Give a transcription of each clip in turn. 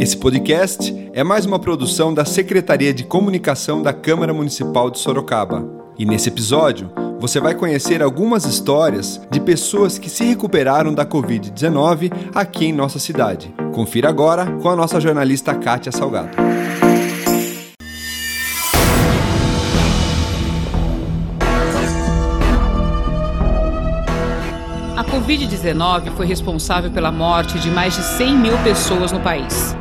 Esse podcast é mais uma produção da Secretaria de Comunicação da Câmara Municipal de Sorocaba. E nesse episódio, você vai conhecer algumas histórias de pessoas que se recuperaram da Covid-19 aqui em nossa cidade. Confira agora com a nossa jornalista Kátia Salgado. A Covid-19 foi responsável pela morte de mais de 100 mil pessoas no país.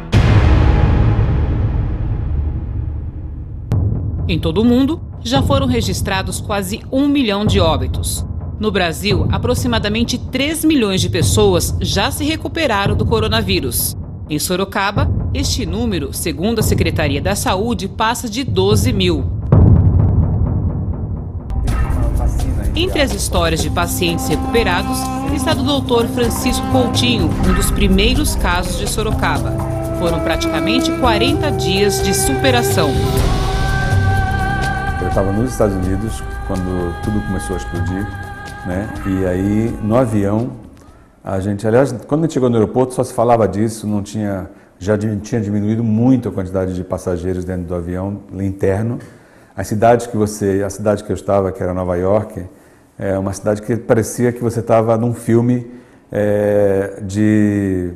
Em todo o mundo, já foram registrados quase um milhão de óbitos. No Brasil, aproximadamente 3 milhões de pessoas já se recuperaram do coronavírus. Em Sorocaba, este número, segundo a Secretaria da Saúde, passa de 12 mil. Entre as histórias de pacientes recuperados está do Dr. Francisco Coutinho, um dos primeiros casos de Sorocaba. Foram praticamente 40 dias de superação. Eu estava nos Estados Unidos quando tudo começou a explodir, né? E aí no avião a gente, aliás, quando a gente chegou no aeroporto só se falava disso, não tinha, já tinha diminuído muito a quantidade de passageiros dentro do avião interno. A cidade que você, a cidade que eu estava, que era Nova York, é uma cidade que parecia que você estava num filme é, de,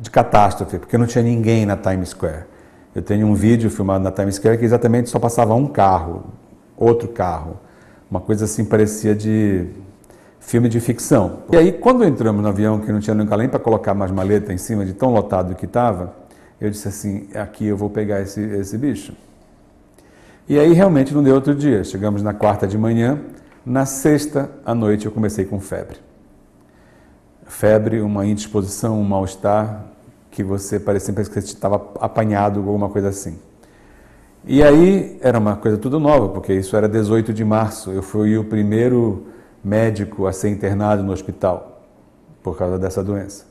de catástrofe, porque não tinha ninguém na Times Square. Eu tenho um vídeo filmado na Times Square que exatamente só passava um carro, outro carro. Uma coisa assim parecia de filme de ficção. E aí, quando entramos no avião, que não tinha nunca nem para colocar mais maleta em cima de tão lotado que estava, eu disse assim: aqui eu vou pegar esse, esse bicho. E aí realmente não deu outro dia. Chegamos na quarta de manhã, na sexta à noite eu comecei com febre. Febre, uma indisposição, um mal-estar, que você parecia que você estava apanhado, alguma coisa assim. E aí era uma coisa tudo nova, porque isso era 18 de março. Eu fui o primeiro médico a ser internado no hospital por causa dessa doença.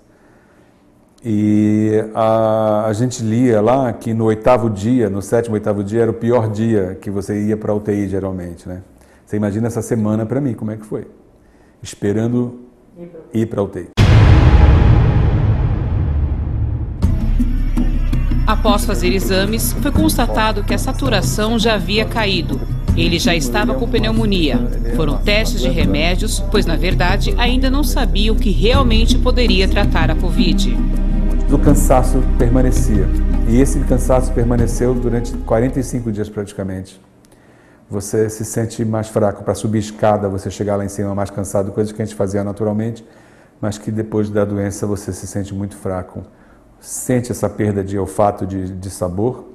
E a, a gente lia lá que no oitavo dia, no sétimo, oitavo dia, era o pior dia que você ia para a UTI geralmente, né? Você imagina essa semana para mim, como é que foi? Esperando ir para a UTI. Após fazer exames, foi constatado que a saturação já havia caído. Ele já estava com pneumonia. Foram testes de remédios, pois na verdade ainda não sabia o que realmente poderia tratar a Covid. O cansaço permanecia. E esse cansaço permaneceu durante 45 dias praticamente. Você se sente mais fraco para subir escada, você chegar lá em cima mais cansado, coisa que a gente fazia naturalmente, mas que depois da doença você se sente muito fraco sente essa perda de olfato, de, de sabor.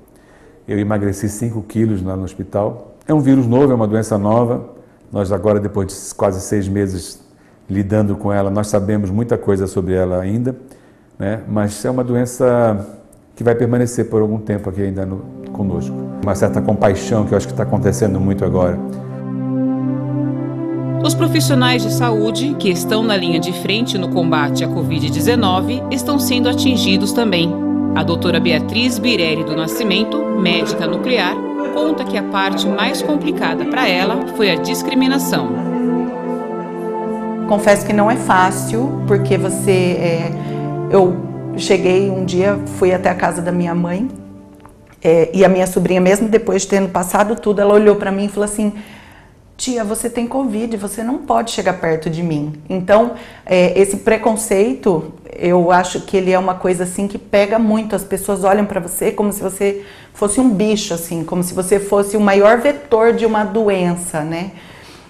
Eu emagreci 5 quilos lá no hospital. É um vírus novo, é uma doença nova. Nós agora, depois de quase seis meses lidando com ela, nós sabemos muita coisa sobre ela ainda, né? mas é uma doença que vai permanecer por algum tempo aqui ainda no, conosco. Uma certa compaixão que eu acho que está acontecendo muito agora. Os profissionais de saúde que estão na linha de frente no combate à Covid-19 estão sendo atingidos também. A doutora Beatriz Birelli do Nascimento, médica nuclear, conta que a parte mais complicada para ela foi a discriminação. Confesso que não é fácil, porque você. É, eu cheguei um dia, fui até a casa da minha mãe, é, e a minha sobrinha, mesmo depois de tendo passado tudo, ela olhou para mim e falou assim: tia, você tem Covid, você não pode chegar perto de mim. Então, é, esse preconceito, eu acho que ele é uma coisa assim que pega muito. As pessoas olham para você como se você fosse um bicho, assim, como se você fosse o maior vetor de uma doença, né?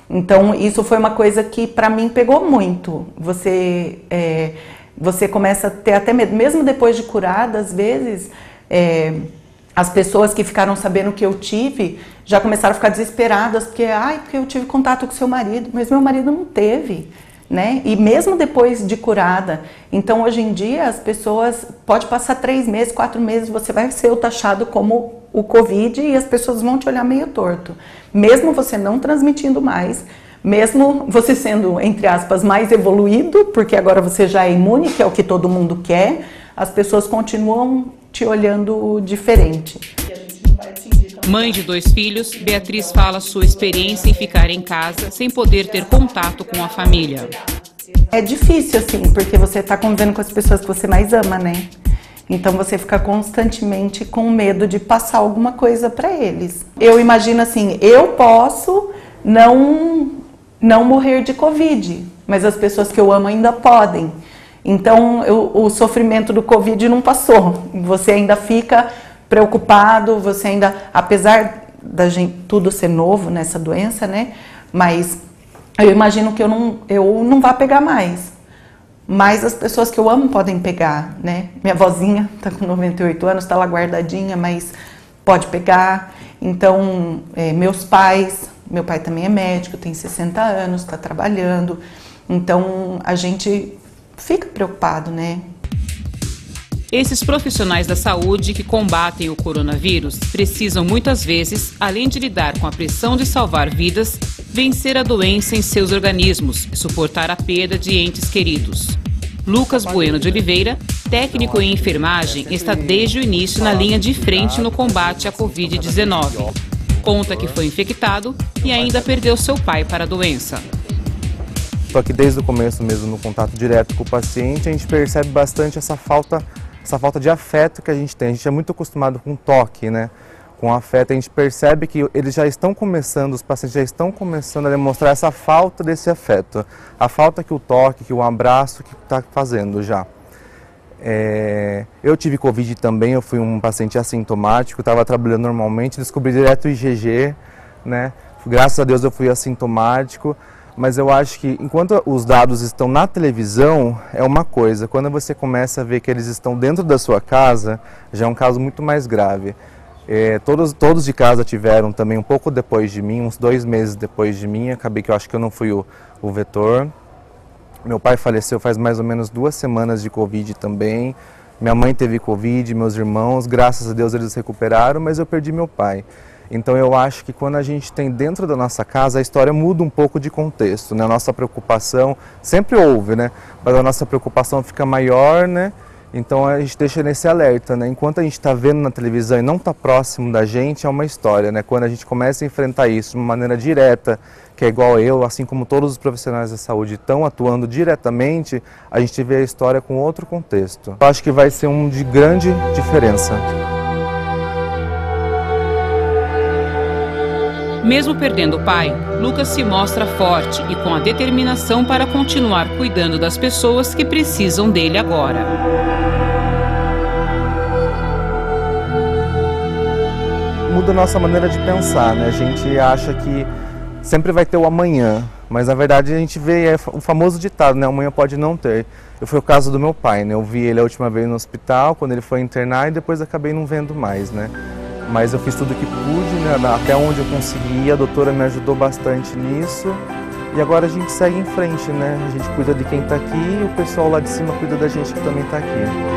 Então, isso foi uma coisa que para mim pegou muito. Você, é, você começa a ter até medo, mesmo depois de curada, às vezes. É, as pessoas que ficaram sabendo que eu tive já começaram a ficar desesperadas porque, ai, porque eu tive contato com seu marido, mas meu marido não teve, né? E mesmo depois de curada, então hoje em dia as pessoas pode passar três meses, quatro meses, você vai ser taxado como o Covid e as pessoas vão te olhar meio torto, mesmo você não transmitindo mais. Mesmo você sendo, entre aspas, mais evoluído, porque agora você já é imune, que é o que todo mundo quer, as pessoas continuam te olhando diferente. Mãe de dois filhos, Beatriz fala sua experiência em ficar em casa sem poder ter contato com a família. É difícil, assim, porque você está convivendo com as pessoas que você mais ama, né? Então você fica constantemente com medo de passar alguma coisa para eles. Eu imagino assim, eu posso não não morrer de covid, mas as pessoas que eu amo ainda podem. Então eu, o sofrimento do covid não passou. Você ainda fica preocupado, você ainda, apesar da gente tudo ser novo nessa doença, né? Mas eu imagino que eu não eu não vá pegar mais. Mas as pessoas que eu amo podem pegar, né? Minha vozinha está com 98 anos, está lá guardadinha, mas pode pegar. Então, é, meus pais, meu pai também é médico, tem 60 anos, está trabalhando. Então, a gente fica preocupado, né? Esses profissionais da saúde que combatem o coronavírus precisam muitas vezes, além de lidar com a pressão de salvar vidas, vencer a doença em seus organismos e suportar a perda de entes queridos. Lucas Bueno de Oliveira, técnico em enfermagem, está desde o início na linha de frente no combate à Covid-19. Conta que foi infectado e ainda perdeu seu pai para a doença. Estou aqui desde o começo mesmo no contato direto com o paciente, a gente percebe bastante essa falta, essa falta de afeto que a gente tem. A gente é muito acostumado com toque, né? com afeto, a gente percebe que eles já estão começando, os pacientes já estão começando a demonstrar essa falta desse afeto, a falta que o toque, que o abraço que está fazendo já. É, eu tive Covid também, eu fui um paciente assintomático, estava trabalhando normalmente, descobri direto o IgG, né? Graças a Deus eu fui assintomático, mas eu acho que enquanto os dados estão na televisão, é uma coisa, quando você começa a ver que eles estão dentro da sua casa, já é um caso muito mais grave. É, todos, todos de casa tiveram também um pouco depois de mim, uns dois meses depois de mim. Acabei que eu acho que eu não fui o, o vetor. Meu pai faleceu faz mais ou menos duas semanas de Covid também. Minha mãe teve Covid, meus irmãos, graças a Deus eles recuperaram, mas eu perdi meu pai. Então eu acho que quando a gente tem dentro da nossa casa, a história muda um pouco de contexto, né? A nossa preocupação sempre houve, né? Mas a nossa preocupação fica maior, né? Então a gente deixa nesse alerta, né? Enquanto a gente está vendo na televisão e não está próximo da gente, é uma história, né? Quando a gente começa a enfrentar isso de uma maneira direta, que é igual eu, assim como todos os profissionais da saúde estão atuando diretamente, a gente vê a história com outro contexto. Eu acho que vai ser um de grande diferença. Mesmo perdendo o pai, Lucas se mostra forte e com a determinação para continuar cuidando das pessoas que precisam dele agora. Muda a nossa maneira de pensar, né? A gente acha que sempre vai ter o amanhã, mas na verdade a gente vê é o famoso ditado, né? Amanhã pode não ter. Eu foi o caso do meu pai, né? Eu vi ele a última vez no hospital, quando ele foi internar e depois acabei não vendo mais, né? Mas eu fiz tudo o que pude, né, até onde eu consegui, a doutora me ajudou bastante nisso. E agora a gente segue em frente, né? A gente cuida de quem está aqui e o pessoal lá de cima cuida da gente que também está aqui.